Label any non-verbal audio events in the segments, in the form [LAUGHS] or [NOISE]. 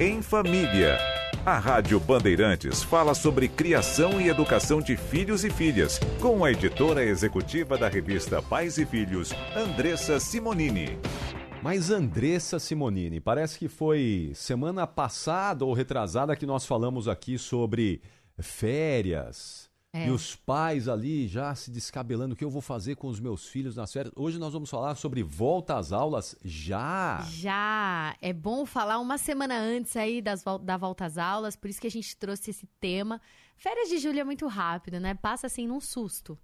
Em Família. A Rádio Bandeirantes fala sobre criação e educação de filhos e filhas, com a editora executiva da revista Pais e Filhos, Andressa Simonini. Mas Andressa Simonini, parece que foi semana passada ou retrasada que nós falamos aqui sobre férias, é. E os pais ali já se descabelando o que eu vou fazer com os meus filhos nas férias. Hoje nós vamos falar sobre volta às aulas já. Já. É bom falar uma semana antes aí das, da volta às aulas, por isso que a gente trouxe esse tema. Férias de julho é muito rápido, né? Passa assim num susto.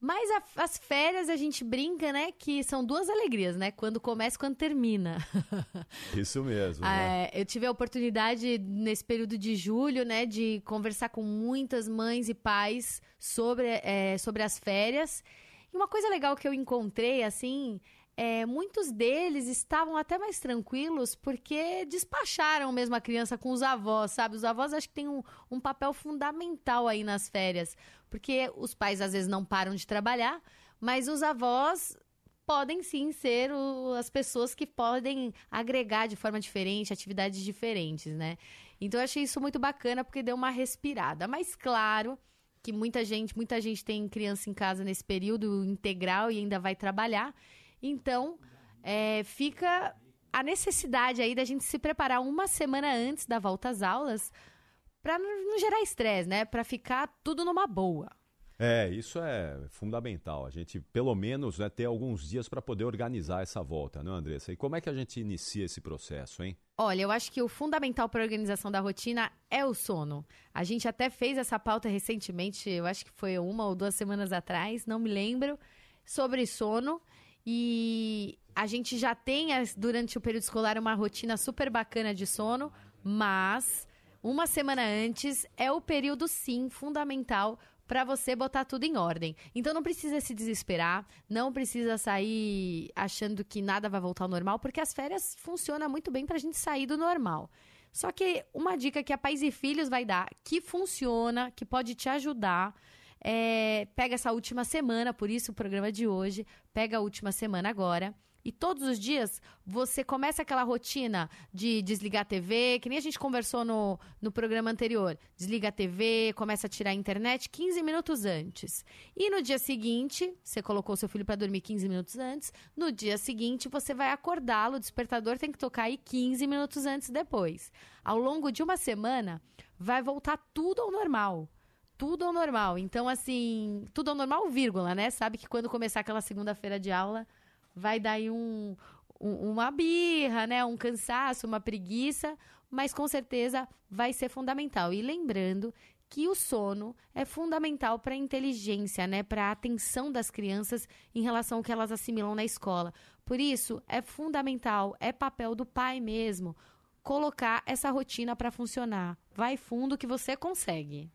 Mas a, as férias a gente brinca, né? Que são duas alegrias, né? Quando começa e quando termina. [LAUGHS] Isso mesmo. né? é, eu tive a oportunidade nesse período de julho, né? De conversar com muitas mães e pais sobre, é, sobre as férias. E uma coisa legal que eu encontrei, assim, é, muitos deles estavam até mais tranquilos porque despacharam mesmo a criança com os avós, sabe? Os avós acho que têm um, um papel fundamental aí nas férias, porque os pais às vezes não param de trabalhar, mas os avós podem sim ser o, as pessoas que podem agregar de forma diferente, atividades diferentes, né? Então eu achei isso muito bacana porque deu uma respirada. Mas claro que muita gente, muita gente tem criança em casa nesse período integral e ainda vai trabalhar. Então, é, fica a necessidade aí da gente se preparar uma semana antes da volta às aulas para não gerar estresse, né? Para ficar tudo numa boa. É, isso é fundamental. A gente, pelo menos, né, ter alguns dias para poder organizar essa volta, não, é, Andressa? E como é que a gente inicia esse processo, hein? Olha, eu acho que o fundamental para a organização da rotina é o sono. A gente até fez essa pauta recentemente, eu acho que foi uma ou duas semanas atrás, não me lembro, sobre sono. E a gente já tem, durante o período escolar, uma rotina super bacana de sono, mas uma semana antes é o período, sim, fundamental para você botar tudo em ordem. Então não precisa se desesperar, não precisa sair achando que nada vai voltar ao normal, porque as férias funcionam muito bem para a gente sair do normal. Só que uma dica que a Pais e Filhos vai dar, que funciona, que pode te ajudar, é, pega essa última semana, por isso o programa de hoje, pega a última semana agora. E todos os dias você começa aquela rotina de desligar a TV, que nem a gente conversou no, no programa anterior. Desliga a TV, começa a tirar a internet 15 minutos antes. E no dia seguinte, você colocou seu filho para dormir 15 minutos antes. No dia seguinte, você vai acordá-lo, o despertador tem que tocar aí 15 minutos antes depois. Ao longo de uma semana, vai voltar tudo ao normal tudo ao normal. Então, assim, tudo ao normal, vírgula, né? Sabe que quando começar aquela segunda-feira de aula, vai dar aí um, um, uma birra, né? Um cansaço, uma preguiça, mas com certeza vai ser fundamental. E lembrando que o sono é fundamental para a inteligência, né, para a atenção das crianças em relação ao que elas assimilam na escola. Por isso, é fundamental, é papel do pai mesmo colocar essa rotina para funcionar. Vai fundo que você consegue.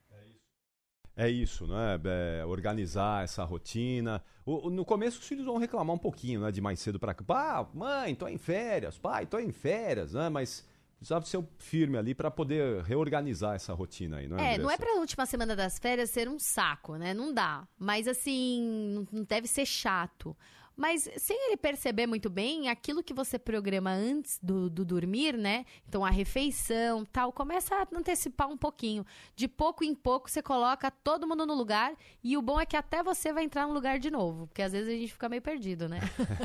É isso, né? É, organizar essa rotina. O, no começo os filhos vão reclamar um pouquinho, né? De mais cedo para cá. Pá, mãe, tô em férias. Pai, tô em férias, né? Mas precisava ser firme ali para poder reorganizar essa rotina aí, não é? É, não é para a última semana das férias ser um saco, né? Não dá. Mas assim, não deve ser chato. Mas sem ele perceber muito bem, aquilo que você programa antes do, do dormir, né? Então a refeição, tal, começa a antecipar um pouquinho. De pouco em pouco você coloca todo mundo no lugar e o bom é que até você vai entrar no lugar de novo, porque às vezes a gente fica meio perdido, né?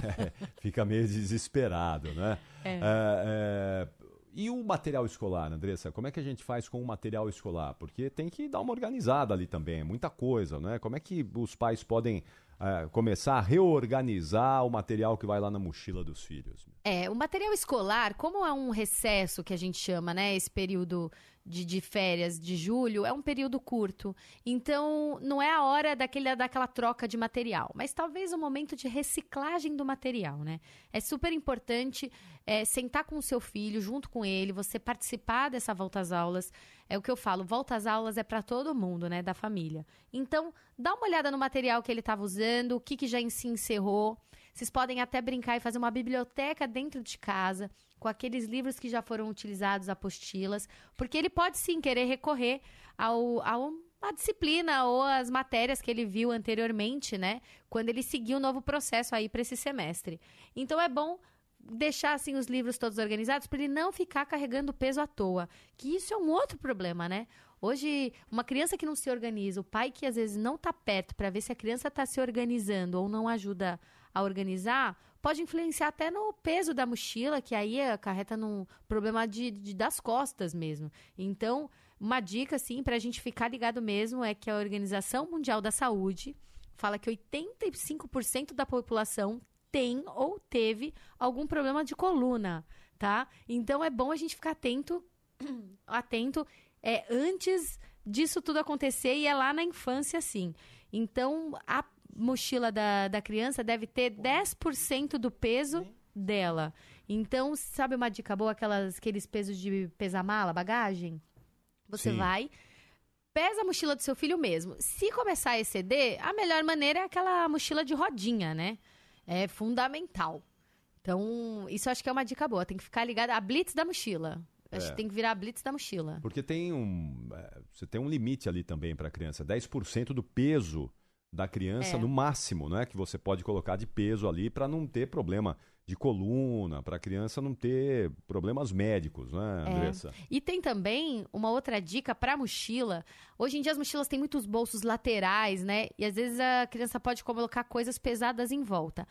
[LAUGHS] fica meio desesperado, né? É. É, é... E o material escolar, Andressa? Como é que a gente faz com o material escolar? Porque tem que dar uma organizada ali também, é muita coisa, né? Como é que os pais podem é, começar a reorganizar o material que vai lá na mochila dos filhos. É, o material escolar, como é um recesso que a gente chama, né? Esse período de, de férias de julho, é um período curto. Então, não é a hora daquele, daquela troca de material, mas talvez o momento de reciclagem do material, né? É super importante é, sentar com o seu filho, junto com ele, você participar dessa volta às aulas. É o que eu falo, volta às aulas é para todo mundo, né? Da família. Então, dá uma olhada no material que ele estava usando, o que, que já se encerrou. Vocês podem até brincar e fazer uma biblioteca dentro de casa, com aqueles livros que já foram utilizados, apostilas, porque ele pode sim querer recorrer ao, ao a disciplina ou as matérias que ele viu anteriormente, né? Quando ele seguiu o novo processo aí para esse semestre. Então é bom deixar assim os livros todos organizados para ele não ficar carregando peso à toa. Que isso é um outro problema, né? Hoje, uma criança que não se organiza, o pai que às vezes não está perto para ver se a criança está se organizando ou não ajuda a organizar, pode influenciar até no peso da mochila, que aí acarreta num problema de, de das costas mesmo. Então, uma dica, assim, para a gente ficar ligado mesmo é que a Organização Mundial da Saúde fala que 85% da população tem ou teve algum problema de coluna, tá? Então é bom a gente ficar atento, [CLEARS THROAT] atento é, antes disso tudo acontecer e é lá na infância, sim. Então a mochila da, da criança deve ter 10% do peso dela. Então, sabe uma dica boa? Aquelas, aqueles pesos de pesar mala, bagagem? Você sim. vai pesa a mochila do seu filho mesmo. Se começar a exceder, a melhor maneira é aquela mochila de rodinha, né? É fundamental. Então, isso acho que é uma dica boa. Tem que ficar ligado à blitz da mochila. Acho é. que tem que virar blitz da mochila. Porque tem um. É, você tem um limite ali também para a criança. 10% do peso da criança é. no máximo, né? Que você pode colocar de peso ali para não ter problema de coluna, para a criança não ter problemas médicos, né, é. Andressa? É. E tem também uma outra dica para mochila. Hoje em dia as mochilas têm muitos bolsos laterais, né? E às vezes a criança pode colocar coisas pesadas em volta.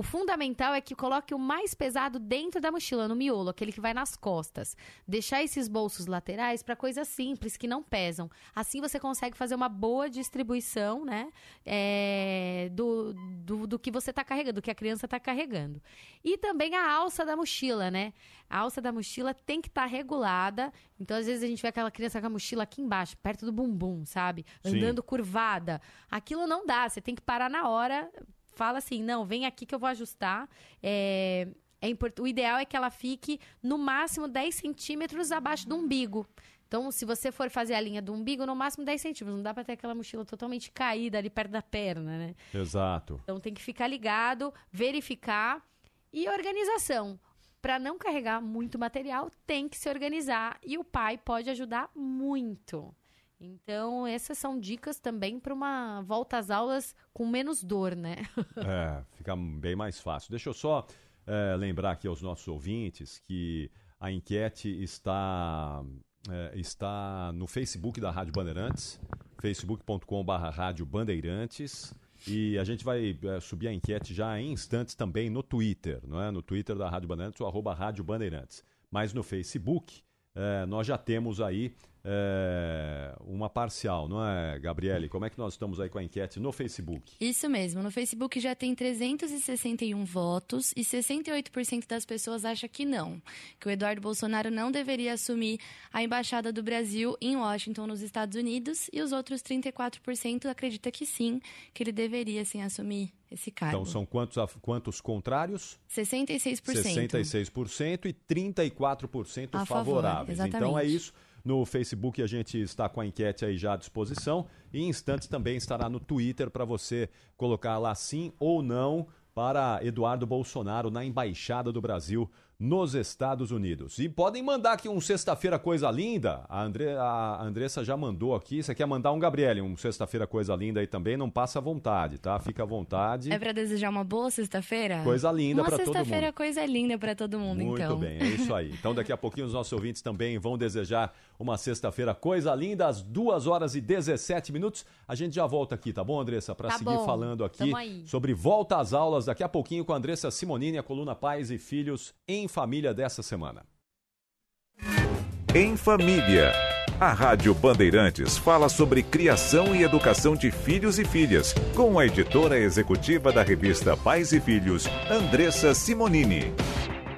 O fundamental é que coloque o mais pesado dentro da mochila, no miolo, aquele que vai nas costas. Deixar esses bolsos laterais para coisas simples, que não pesam. Assim você consegue fazer uma boa distribuição, né? É, do, do, do, que você está carregando, do que a criança está carregando. E também a alça da mochila, né? A alça da mochila tem que estar tá regulada. Então, às vezes, a gente vê aquela criança com a mochila aqui embaixxo, perto do bumbum, sabe? Andando Sim. curvada. Aquilo não dá. Você tem que parar na hora fala assim: não, vem aqui que eu vou ajustar. É, é import... O ideal é que ela fique no máximo 10 centímetros abaixo do umbigo. Então, se você for fazer a linha do umbigo, no máximo 10 centímetros. Não dá para ter aquela mochila totalmente caída ali perto da perna, né? Exato. Então, tem que ficar ligado, verificar. E organização. Para não carregar muito material, tem que se organizar. E o pai pode ajudar muito. Então, essas são dicas também para uma volta às aulas com menos dor, né? [LAUGHS] é, fica bem mais fácil. Deixa eu só é, lembrar aqui aos nossos ouvintes que a enquete está, é, está no Facebook da Rádio Bandeirantes, facebook.com.br Rádio Bandeirantes. E a gente vai é, subir a enquete já em instantes também no Twitter, não é? No Twitter da Rádio Bandeirantes, o arroba Rádio Bandeirantes. Mas no Facebook, é, nós já temos aí é, uma parcial, não é, Gabriele? Como é que nós estamos aí com a enquete no Facebook? Isso mesmo, no Facebook já tem 361 votos e 68% das pessoas acham que não, que o Eduardo Bolsonaro não deveria assumir a embaixada do Brasil em Washington, nos Estados Unidos, e os outros 34% acreditam que sim, que ele deveria sim assumir esse cargo. Então são quantos, quantos contrários? 66%. 66% e 34% favoráveis. Favor, então é isso. No Facebook a gente está com a enquete aí já à disposição. E em instantes também estará no Twitter para você colocar lá sim ou não para Eduardo Bolsonaro na Embaixada do Brasil nos Estados Unidos. E podem mandar aqui um sexta-feira coisa linda. A, Andre, a Andressa já mandou aqui. Você quer mandar um Gabriele, um sexta-feira coisa linda aí também? Não passa à vontade, tá? Fica à vontade. É para desejar uma boa sexta-feira? Coisa linda para todo mundo. Uma sexta-feira coisa linda para todo mundo, Muito então. Muito bem, é isso aí. Então daqui a pouquinho os nossos ouvintes também vão desejar uma sexta-feira coisa linda às 2 horas e 17 minutos. A gente já volta aqui, tá bom, Andressa? Para tá seguir bom. falando aqui sobre volta às aulas daqui a pouquinho com a Andressa Simonini, a coluna Pais e Filhos em Família dessa semana. Em Família. A Rádio Bandeirantes fala sobre criação e educação de filhos e filhas, com a editora executiva da revista Pais e Filhos, Andressa Simonini.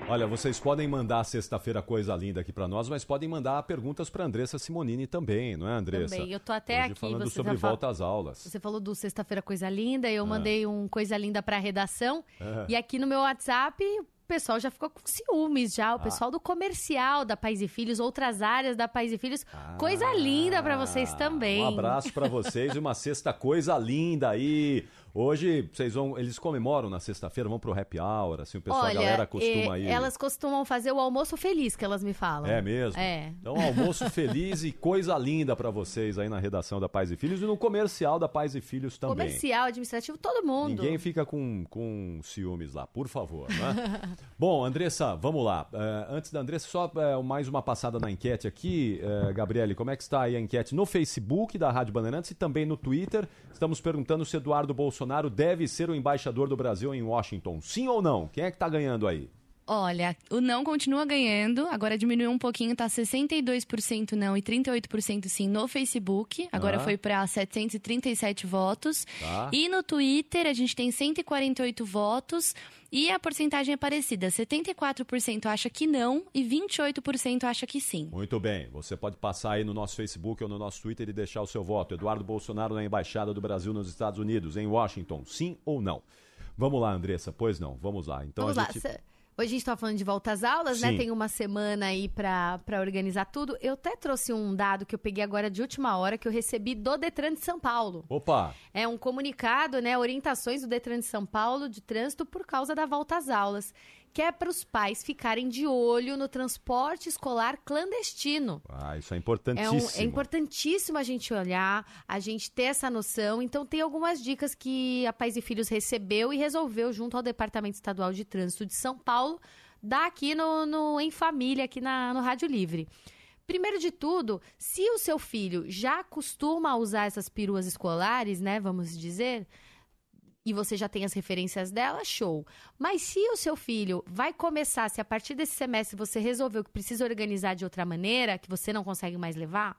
Olha, vocês podem mandar sexta-feira coisa linda aqui para nós, mas podem mandar perguntas para Andressa Simonini também, não é, Andressa? Também. Eu tô até Hoje aqui falando sobre volta às aulas. Você falou do sexta-feira coisa linda, eu ah. mandei um coisa linda para a redação ah. e aqui no meu WhatsApp o pessoal já ficou com ciúmes já, o ah. pessoal do comercial da Pais e Filhos, outras áreas da Pais e Filhos. Ah. Coisa linda para vocês também. Um abraço para vocês e uma sexta coisa linda aí. Hoje, vocês vão. Eles comemoram na sexta-feira, vão pro happy hour, assim, o pessoal, Olha, a galera costuma é, ir. Elas costumam fazer o almoço feliz, que elas me falam. É mesmo? É. Então, almoço feliz e coisa linda para vocês aí na redação da Pais e Filhos e no comercial da Pais e Filhos também. Comercial, administrativo, todo mundo. Ninguém fica com, com ciúmes lá, por favor, né? [LAUGHS] Bom, Andressa, vamos lá. Uh, antes da Andressa, só uh, mais uma passada na enquete aqui. Uh, Gabriele, como é que está aí a enquete no Facebook da Rádio Bandeirantes e também no Twitter? Estamos perguntando se Eduardo Bolsonaro deve ser o embaixador do Brasil em Washington. Sim ou não? Quem é que está ganhando aí? Olha, o não continua ganhando, agora diminuiu um pouquinho, tá 62% não e 38% sim no Facebook. Agora ah. foi para 737 votos. Tá. E no Twitter a gente tem 148 votos e a porcentagem é parecida. 74% acha que não e 28% acha que sim. Muito bem. Você pode passar aí no nosso Facebook ou no nosso Twitter e deixar o seu voto. Eduardo Bolsonaro na embaixada do Brasil nos Estados Unidos, em Washington, sim ou não? Vamos lá, Andressa. Pois não. Vamos lá. Então Vamos a gente... lá. Hoje a gente está falando de volta às aulas, né? Sim. né? Tem uma semana aí para organizar tudo. Eu até trouxe um dado que eu peguei agora de última hora que eu recebi do Detran de São Paulo. Opa! É um comunicado, né? Orientações do Detran de São Paulo de trânsito por causa da volta às aulas que é para os pais ficarem de olho no transporte escolar clandestino. Ah, isso é importantíssimo. É, um, é, importantíssimo a gente olhar, a gente ter essa noção. Então, tem algumas dicas que a Pais e Filhos recebeu e resolveu junto ao Departamento Estadual de Trânsito de São Paulo, dar aqui no, no Em Família, aqui na, no Rádio Livre. Primeiro de tudo, se o seu filho já costuma usar essas peruas escolares, né, vamos dizer, e você já tem as referências dela, show. Mas se o seu filho vai começar, se a partir desse semestre você resolveu que precisa organizar de outra maneira, que você não consegue mais levar,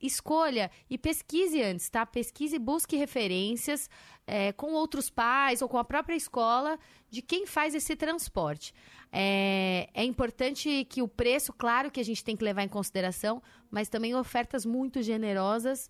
escolha e pesquise antes, tá? Pesquise busque referências é, com outros pais ou com a própria escola de quem faz esse transporte. É, é importante que o preço, claro que a gente tem que levar em consideração, mas também ofertas muito generosas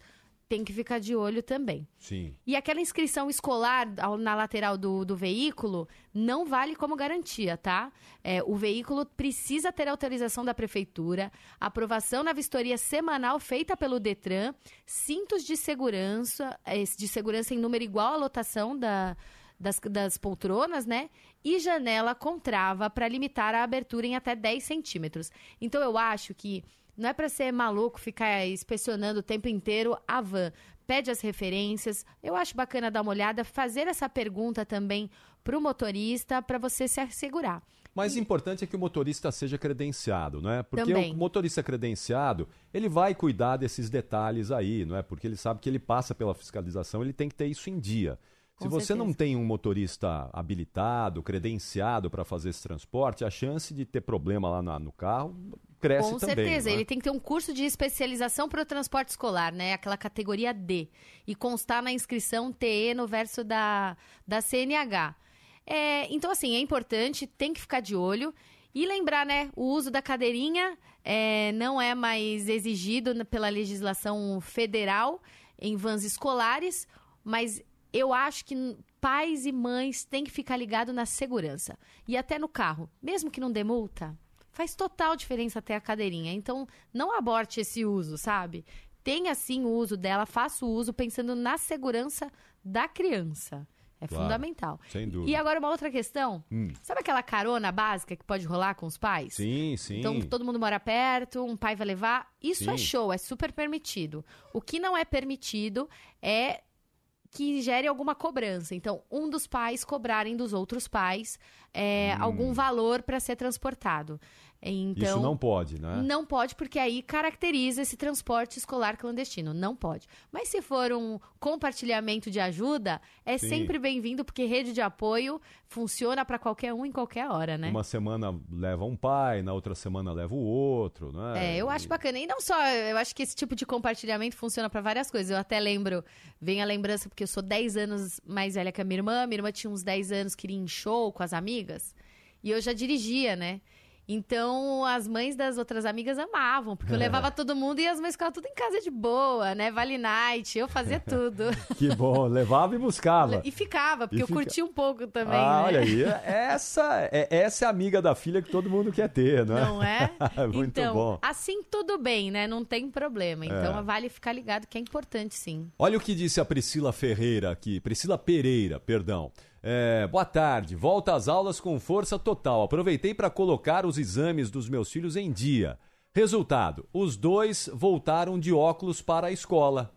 tem que ficar de olho também. Sim. E aquela inscrição escolar na lateral do, do veículo não vale como garantia, tá? É, o veículo precisa ter autorização da prefeitura, aprovação na vistoria semanal feita pelo Detran, cintos de segurança, é, de segurança em número igual à lotação da, das, das poltronas, né? E janela com trava para limitar a abertura em até 10 centímetros. Então eu acho que não é para ser maluco ficar inspecionando o tempo inteiro a van. Pede as referências. Eu acho bacana dar uma olhada, fazer essa pergunta também para o motorista para você se assegurar. Mas e... importante é que o motorista seja credenciado, não é? Porque Também. o motorista credenciado, ele vai cuidar desses detalhes aí, não é? Porque ele sabe que ele passa pela fiscalização, ele tem que ter isso em dia. Com Se você certeza. não tem um motorista habilitado, credenciado para fazer esse transporte, a chance de ter problema lá no carro cresce Com também. Com certeza, é? ele tem que ter um curso de especialização para o transporte escolar, né? Aquela categoria D. E constar na inscrição TE no verso da, da CNH. É, então, assim, é importante, tem que ficar de olho. E lembrar, né, o uso da cadeirinha é, não é mais exigido pela legislação federal em vans escolares, mas eu acho que pais e mães têm que ficar ligados na segurança. E até no carro. Mesmo que não dê multa, faz total diferença ter a cadeirinha. Então, não aborte esse uso, sabe? Tenha sim o uso dela, faça o uso pensando na segurança da criança. É claro, fundamental. Sem dúvida. E agora uma outra questão. Hum. Sabe aquela carona básica que pode rolar com os pais? Sim, sim. Então todo mundo mora perto, um pai vai levar. Isso é sim. é show, é super permitido. O que não é permitido é que gere alguma cobrança. Então, um dos pais cobrarem dos outros pais é, hum. algum valor para ser transportado. Então, Isso não pode, né? Não pode, porque aí caracteriza esse transporte escolar clandestino. Não pode. Mas se for um compartilhamento de ajuda, é Sim. sempre bem-vindo, porque rede de apoio funciona para qualquer um em qualquer hora, né? Uma semana leva um pai, na outra semana leva o outro, né? É, eu acho bacana. E não só, eu acho que esse tipo de compartilhamento funciona para várias coisas. Eu até lembro, vem a lembrança, porque eu sou 10 anos mais velha que a minha irmã, minha irmã tinha uns 10 anos, queria ir em show com as amigas, e eu já dirigia, né? Então, as mães das outras amigas amavam, porque eu levava todo mundo e as mães ficavam tudo em casa de boa, né? Vale night, eu fazia [LAUGHS] tudo. que bom, levava e buscava. E ficava, porque E eu fica- curti um pouco também, ah, né? olha aí, essa é, essa é a amiga da filha que todo mundo quer ter, não é? Não [LAUGHS] é? Muito então, bom. assim tudo bem, né? Não tem problema. Então, É. vale ficar ligado que é importante, sim. Olha o que disse a Priscila Ferreira aqui, Priscila Pereira, perdão. É, boa tarde, volta às aulas com força total. Aproveitei para colocar os exames dos meus filhos em dia. Resultado: os dois voltaram de óculos para a escola.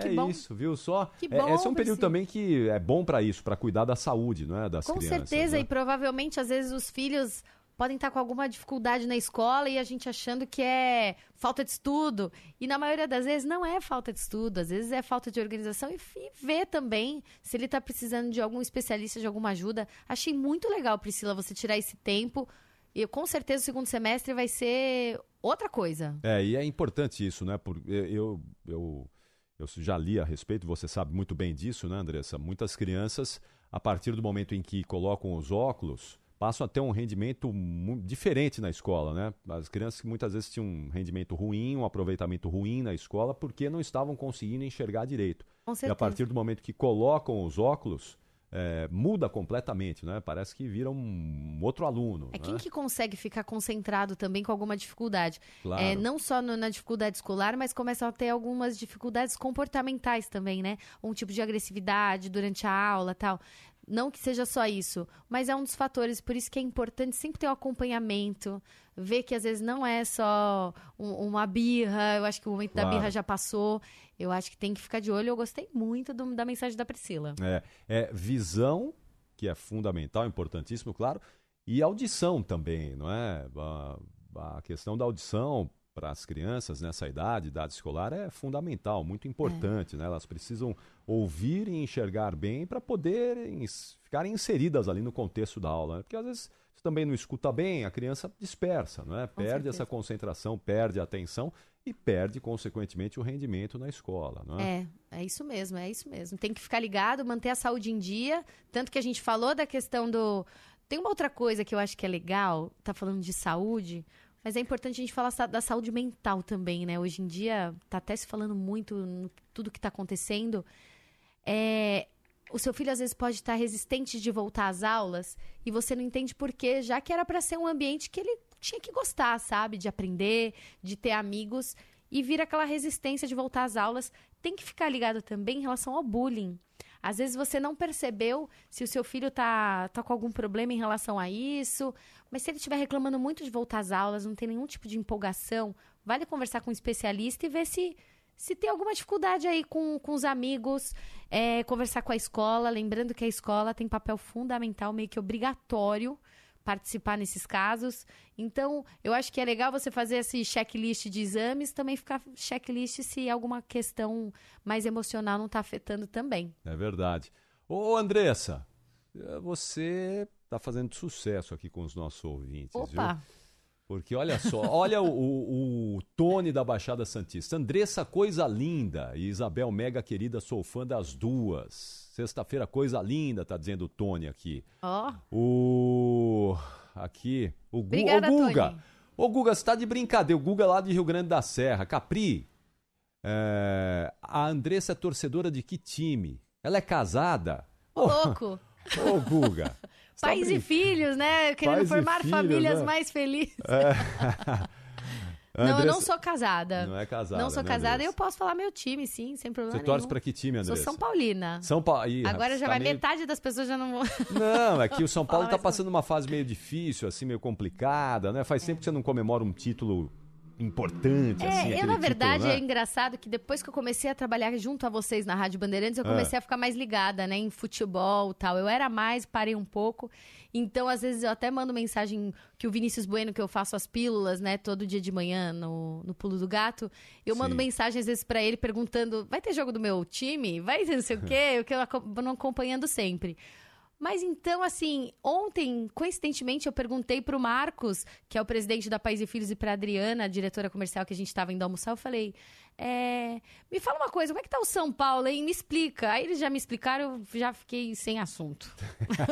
Que é bom. isso, viu só? Que É, bom, esse é um período Priscila. também que é bom para isso, para cuidar da saúde, não é, das Com crianças. certeza, né? e provavelmente, às vezes, os filhos podem estar com alguma dificuldade na escola e a gente achando que é falta de estudo. E na maioria das vezes não é falta de estudo, às vezes é falta de organização e, ver também se ele está precisando de algum especialista, de alguma ajuda. Achei muito legal, Priscila, você tirar esse tempo. E com certeza o segundo semestre vai ser outra coisa. É, e é importante isso, né? Porque eu, eu, eu já li a respeito, você sabe muito bem disso, né, Andressa? Muitas crianças, a partir do momento em que colocam os óculos, passam a ter um rendimento diferente na escola, né? As crianças que muitas vezes tinham um rendimento ruim, um aproveitamento ruim na escola, porque não estavam conseguindo enxergar direito. Com E a partir do momento que colocam os óculos, é, muda completamente, né? Parece que vira um outro aluno. É né? quem que consegue ficar concentrado também com alguma dificuldade. Claro. É, não só no- na dificuldade escolar, mas começam a ter algumas dificuldades comportamentais também, né? Um tipo de agressividade durante a aula tal. Não que seja só isso, mas é um dos fatores, por isso que é importante sempre ter o acompanhamento, ver que às vezes não é só um- uma birra, eu acho que o momento da Claro. birra já passou, eu acho que tem que ficar de olho, eu gostei muito do- da mensagem da Priscila. É, é visão, que é fundamental, importantíssimo, claro, e audição também, não é? A, a questão da audição para as crianças nessa idade, idade escolar, é fundamental, muito importante, né? Elas precisam ouvir e enxergar bem para poderem ficarem inseridas ali no contexto da aula, né? Porque às vezes se também não escuta bem, a criança dispersa, não é? Perde certeza. essa concentração, perde a atenção e perde, consequentemente, o rendimento na escola, não é? É, é isso mesmo, é isso mesmo. Tem que ficar ligado, manter a saúde em dia. Tanto que a gente falou da questão do. Tem uma outra coisa que eu acho que é legal, tá falando de saúde, mas é importante a gente falar da saúde mental também, né? Hoje em dia, tá até se falando muito no tudo que tá acontecendo. É, o seu filho às vezes pode estar resistente de voltar às aulas e você não entende por quê, já que era para ser um ambiente que ele tinha que gostar, sabe? De aprender, de ter amigos e vira aquela resistência de voltar às aulas. Tem que ficar ligado também em relação ao bullying. Às vezes você não percebeu se o seu filho tá, tá com algum problema em relação a isso, mas se ele estiver reclamando muito de voltar às aulas, não tem nenhum tipo de empolgação, vale conversar com um especialista e ver se, se tem alguma dificuldade aí com, com os amigos, é, conversar com a escola. Lembrando que a escola tem papel fundamental, meio que obrigatório, participar nesses casos. Então, eu acho que é legal você fazer esse checklist de exames, também ficar checklist se alguma questão mais emocional não está afetando também. É verdade. Ô, Andressa, eh, você está fazendo sucesso aqui com os nossos ouvintes, viu? Porque olha só, olha o, o, o Tony da Baixada Santista. Andressa, coisa linda. E Isabel, mega querida, sou fã das duas. Sexta-feira, coisa linda, tá dizendo o Tony aqui. Ó, O. Aqui. O, Gu... Obrigada, Ô, Guga. Tony. Ô, Guga, você tá de brincadeira. O Guga é lá de Rio Grande da Serra. Capri. é, A Andressa é torcedora de que time? Ela é casada? ô louco! Ô, Guga. Pais e filhos, né? Querendo Pais formar filhos, famílias né? mais felizes. A [LAUGHS] [LAUGHS] Não, eu não Andressa- sou casada. Não é casada. Não sou né, casada e Andressa? eu posso falar meu time, sim, sem problema Você torce pra que time, Sou Andressa? São Paulina. São Paulo. Ih, Agora já tá vai meio- metade das pessoas já não vão. [LAUGHS] Não, é que o São Paulo tá não. passando uma fase meio difícil, assim, meio complicada, né? Faz tempo que você não comemora um título importante, É, assim, eu na verdade título, é né? engraçado que depois que eu comecei a trabalhar junto a vocês na Rádio Bandeirantes, eu É. comecei a ficar mais ligada, né, em futebol tal. Eu era mais, parei um pouco. Então, às vezes eu até mando mensagem que o Vinícius Bueno, que eu faço as pílulas, né, todo dia de manhã no, no Pulo do Gato, eu mando Sim. mensagem às vezes pra ele perguntando: "Vai ter jogo do meu time? Vai ter não sei o quê?" Eu que eu não acompanhando sempre. Mas então, assim, ontem, coincidentemente, eu perguntei para o Marcos, que é o presidente da Pais e Filhos, e para Adriana, a diretora comercial que a gente estava indo almoçar, eu falei: é, me fala uma coisa, como é que tá o São Paulo, hein? Me explica. Aí eles já me explicaram, eu já fiquei sem assunto.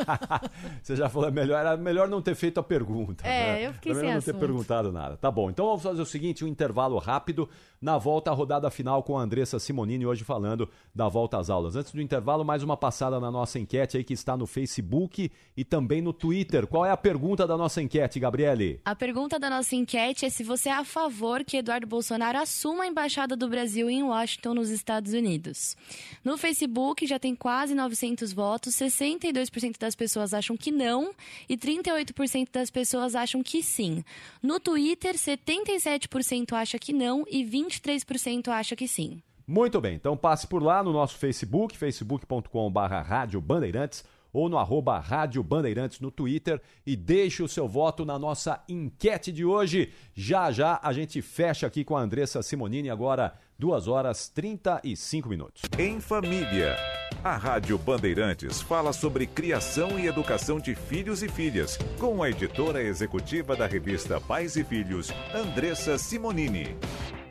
[LAUGHS] Você já falou, é melhor, era melhor não ter feito a pergunta. É, né? eu fiquei melhor sem não assunto. ter perguntado nada. Tá bom, então vamos fazer o seguinte, um intervalo rápido. Na volta, a rodada final com a Andressa Simonini, hoje falando da volta às aulas. Antes do intervalo, mais uma passada na nossa enquete aí que está no Facebook e também no Twitter. Qual é a pergunta da nossa enquete, Gabriele? A pergunta da nossa enquete é se você é a favor que Eduardo Bolsonaro assuma a embaixada do Brasil em Washington, nos Estados Unidos. No Facebook já tem quase 900 votos, 62% das pessoas acham que não e 38% das pessoas acham que sim. No Twitter, 77% acha que não e 23% acha que sim. Muito bem, então passe por lá no nosso Facebook, facebook.com.br Rádio Bandeirantes ou no arroba Rádio Bandeirantes no Twitter e deixe o seu voto na nossa enquete de hoje. Já já a gente fecha aqui com a Andressa Simonini agora 2 horas 35 minutos. Em Família. A Rádio Bandeirantes fala sobre criação e educação de filhos e filhas, com a editora executiva da revista Pais e Filhos, Andressa Simonini.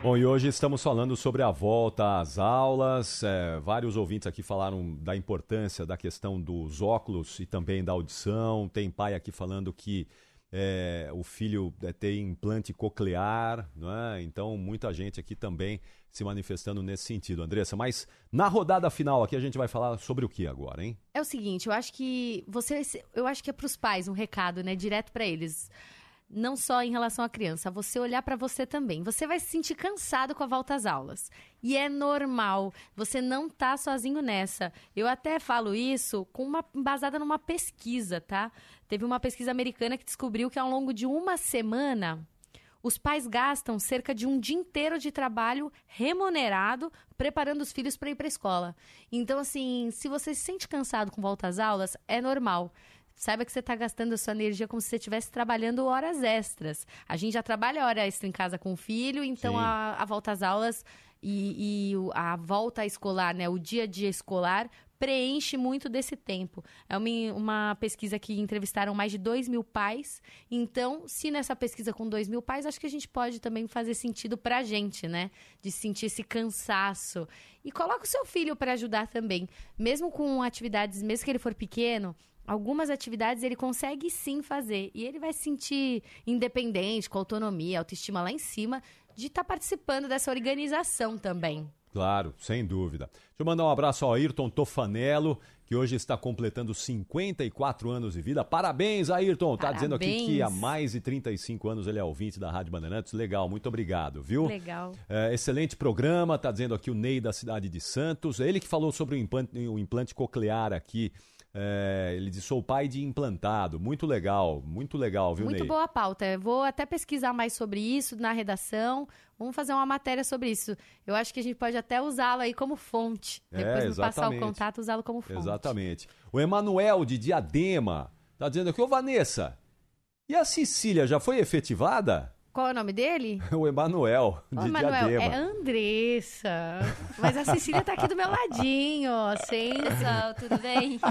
Bom, e hoje estamos falando sobre a volta às aulas. É, vários ouvintes aqui falaram da importância da questão dos óculos e também da audição. Tem pai aqui falando que é, o filho é, tem implante coclear, é? então muita gente aqui também se manifestando nesse sentido, Andressa. Mas na rodada final aqui a gente vai falar sobre o que agora, hein? É o seguinte, eu acho que você, eu acho que é para os pais um recado, né, direto para eles não só em relação à criança, você olhar para você também. Você vai se sentir cansado com a volta às aulas. E é normal, você não tá sozinho nessa. Eu até falo isso com uma basada numa pesquisa, tá? Teve uma pesquisa americana que descobriu que ao longo de uma semana os pais gastam cerca de um dia inteiro de trabalho remunerado preparando os filhos para ir para a escola. Então, assim, se você se sente cansado com volta às aulas, é normal saiba que você está gastando a sua energia como se você estivesse trabalhando horas extras. A gente já trabalha hora extra em casa com o filho, então a, a, volta às aulas e, e, a volta escolar, né, o dia a dia escolar, preenche muito desse tempo. É uma, uma pesquisa que entrevistaram mais de 2 mil pais. Então, se nessa pesquisa com 2 mil pais, acho que a gente pode também fazer sentido para a gente, né? De sentir esse cansaço. E coloca o seu filho para ajudar também. Mesmo com atividades, mesmo que ele for pequeno, algumas atividades ele consegue sim fazer. E ele vai se sentir independente, com autonomia, autoestima lá em cima, de estar tá participando dessa organização também. Claro, sem dúvida. Deixa eu mandar um abraço ao Ayrton Tofanello, que hoje está completando 54 anos de vida. Parabéns, Ayrton! Tá dizendo aqui que há mais de 35 anos ele é ouvinte da Rádio Bandeirantes. Legal, muito obrigado, viu? Legal. É, excelente programa, tá dizendo aqui o Ney da cidade de Santos. Ele que falou sobre o implante, o implante coclear aqui é, ele disse: sou pai de implantado. Muito legal, muito legal, viu, Muito Ney? boa pauta. Vou até pesquisar mais sobre isso na redação. Vamos fazer uma matéria sobre isso. Eu acho que a gente pode até usá-lo aí como fonte. É, Depois de passar o contato, usá-lo como fonte. Exatamente. O Emanuel de Diadema tá dizendo aqui: Ô Vanessa, e a Cecília já foi efetivada? Qual é o nome dele? [LAUGHS] o Emanuel, de Ô, Emanuel, Diadema. é Andressa. Mas a Cecília tá aqui do meu ladinho. Sim, pessoal, tudo bem? [LAUGHS]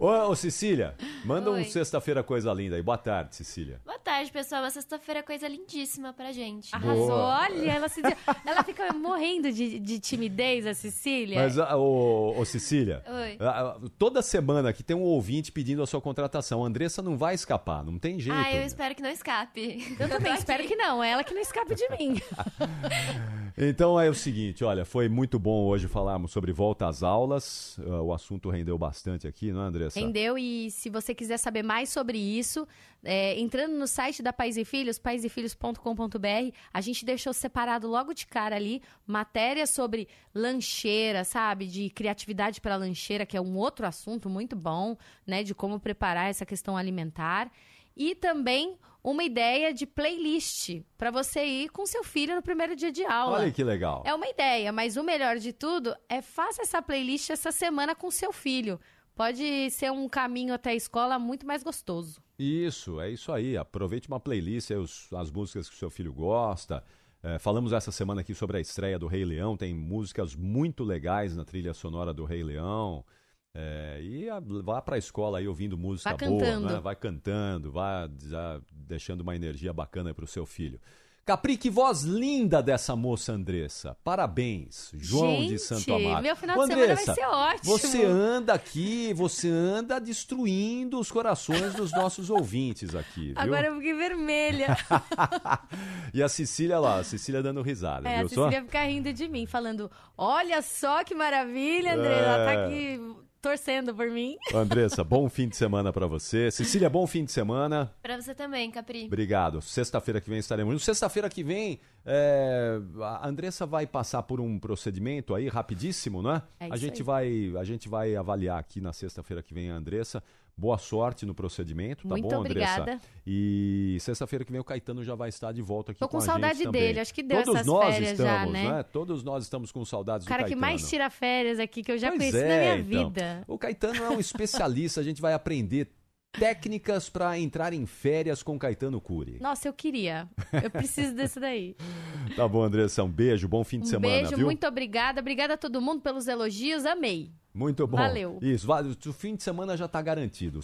Ô, ô Cecília, manda Oi. um sexta-feira coisa linda aí. Boa tarde, Cecília. Boa tarde, pessoal. Uma sexta-feira coisa lindíssima pra gente. Arrasou. Boa. Olha, ela, se... ela fica morrendo de, de timidez, a Cecília. Mas, ah, ô, ô Cecília, Oi. ah, ah, toda semana aqui tem um ouvinte pedindo a sua contratação. A Andressa não vai escapar, não tem jeito. Ah, eu né? espero que não escape. Eu também espero que não. É ela que não escape de mim. [LAUGHS] Então é o seguinte, olha, foi muito bom hoje falarmos sobre volta às aulas. Ah, o assunto rendeu bastante aqui, não é, Andressa? Rendeu e se você quiser saber mais sobre isso, é, entrando no site da Pais e Filhos, paisefilhos.com.br, a gente deixou separado logo de cara ali matéria sobre lancheira, sabe? De criatividade para lancheira, que é um outro assunto muito bom, né? De como preparar essa questão alimentar. E também uma ideia de playlist para você ir com seu filho no primeiro dia de aula. Olha que legal. É uma ideia, mas o melhor de tudo é faça essa playlist essa semana com seu filho. Pode ser um caminho até a escola muito mais gostoso. Isso, é isso aí. Aproveite uma playlist, as músicas que o seu filho gosta. É, falamos essa semana aqui sobre a estreia do Rei Leão. Tem músicas muito legais na trilha sonora do Rei Leão. É, e a, vá para a escola aí ouvindo música Vai boa, cantando. né? vai cantando, vai já deixando uma energia bacana para o seu filho. Capri, que voz linda dessa moça Andressa. Parabéns, João de Gente, Santo Amaro. meu final Ô, de semana vai Andressa, ser ótimo. Você anda aqui, você anda destruindo os corações dos nossos ouvintes aqui, viu? Agora eu fiquei vermelha. [LAUGHS] E a Cecília lá, a Cecília dando risada, É, a viu só? Cecília fica rindo de mim, falando: Olha só que maravilha, André. Ela tá É. aqui torcendo por mim. [LAUGHS] Andressa, bom fim de semana pra você. Cecília, bom fim de semana. Pra você também, Capri. Obrigado. Sexta-feira que vem estaremos. Sexta-feira que vem, é, a Andressa vai passar por um procedimento aí rapidíssimo, né? É a isso gente aí. vai, a gente vai avaliar aqui na sexta-feira que vem a Andressa. Boa sorte no procedimento, tá Muito bom, obrigada. Andressa? E sexta-feira que vem o Caetano já vai estar de volta aqui Tô com, com a saudade gente também. dele, acho que deu Todos essas nós férias já, estamos, né? Todos nós estamos com saudades O cara do que Caetano. mais tira férias aqui que eu já Pois conheci é, na minha então. vida. O Caetano é um especialista, a gente vai aprender técnicas para entrar em férias com Caetano Cury. Nossa, eu queria. Eu preciso desse daí. Tá bom, Andressa, um beijo, bom fim de Um semana, beijo, viu? muito obrigada. Obrigada a todo mundo pelos elogios, amei. Muito bom. Valeu. Isso, o fim de semana já tá garantido.